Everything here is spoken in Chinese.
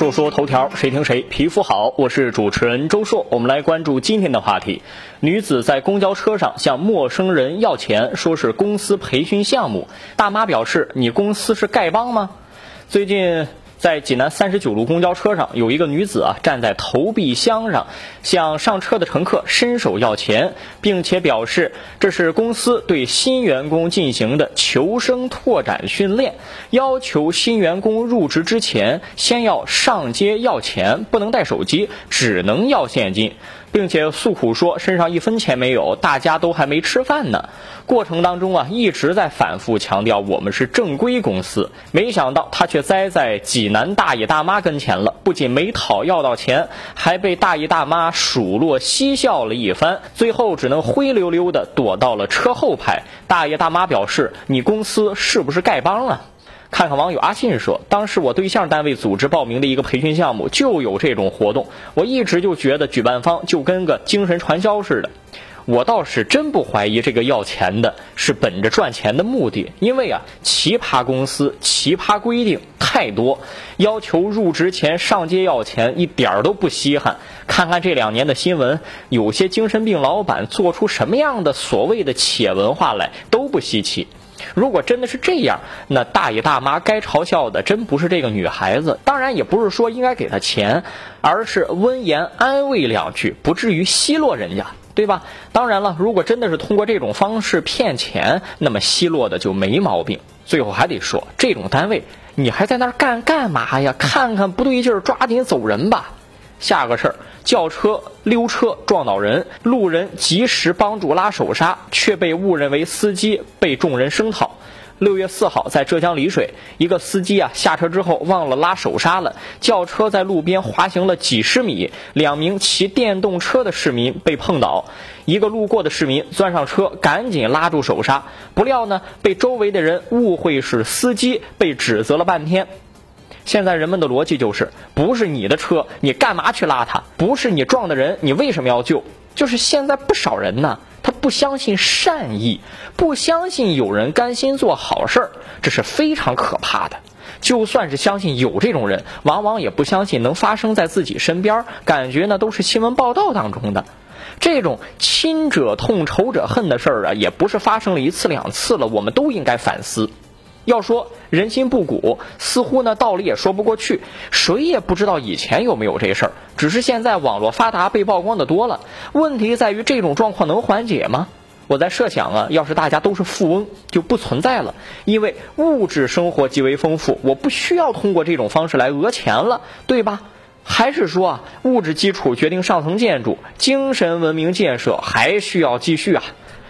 说说头条，谁听谁皮肤好。我是主持人周硕，我们来关注今天的话题：女子在公交车上向陌生人要钱，说是公司培训项目。大妈表示：“你公司是丐帮吗？”最近。在济南三十九路公交车上，有一个女子啊站在投币箱上，向上车的乘客伸手要钱，并且表示这是公司对新员工进行的求生拓展训练，要求新员工入职之前先要上街要钱，不能带手机，只能要现金。并且诉苦说身上一分钱没有，大家都还没吃饭呢。过程当中啊，一直在反复强调我们是正规公司。没想到他却栽在济男大爷大妈跟前了，不仅没讨要到钱，还被大爷大妈数落嬉笑了一番，最后只能灰溜溜的躲到了车后排。大爷大妈表示：“你公司是不是丐帮啊？”看看网友阿信说，当时我对象单位组织报名的一个培训项目就有这种活动，我一直就觉得举办方就跟个精神传销似的。我倒是真不怀疑这个要钱的是本着赚钱的目的，因为啊，奇葩公司、奇葩规定太多，要求入职前上街要钱一点儿都不稀罕。看看这两年的新闻，有些精神病老板做出什么样的所谓的企业文化来都不稀奇。如果真的是这样，那大爷大妈该嘲笑的真不是这个女孩子，当然也不是说应该给她钱，而是温言安慰两句，不至于奚落人家，对吧？当然了，如果真的是通过这种方式骗钱，那么奚落的就没毛病。最后还得说，这种单位你还在那儿干干嘛呀？看看不对劲儿，抓紧走人吧。下个事儿，轿车溜车撞倒人，路人及时帮助拉手刹，却被误认为司机，被众人声讨。六月四号，在浙江丽水，一个司机啊下车之后忘了拉手刹了，轿车在路边滑行了几十米，两名骑电动车的市民被碰倒，一个路过的市民钻上车，赶紧拉住手刹，不料呢被周围的人误会是司机，被指责了半天。现在人们的逻辑就是，不是你的车，你干嘛去拉他？不是你撞的人，你为什么要救？就是现在不少人呢，他不相信善意，不相信有人甘心做好事儿，这是非常可怕的。就算是相信有这种人，往往也不相信能发生在自己身边，感觉呢都是新闻报道当中的。这种亲者痛，仇者恨的事儿啊，也不是发生了一次两次了，我们都应该反思。要说人心不古，似乎呢道理也说不过去。谁也不知道以前有没有这事儿，只是现在网络发达，被曝光的多了。问题在于这种状况能缓解吗？我在设想啊，要是大家都是富翁，就不存在了，因为物质生活极为丰富，我不需要通过这种方式来讹钱了，对吧？还是说啊，物质基础决定上层建筑，精神文明建设还需要继续啊？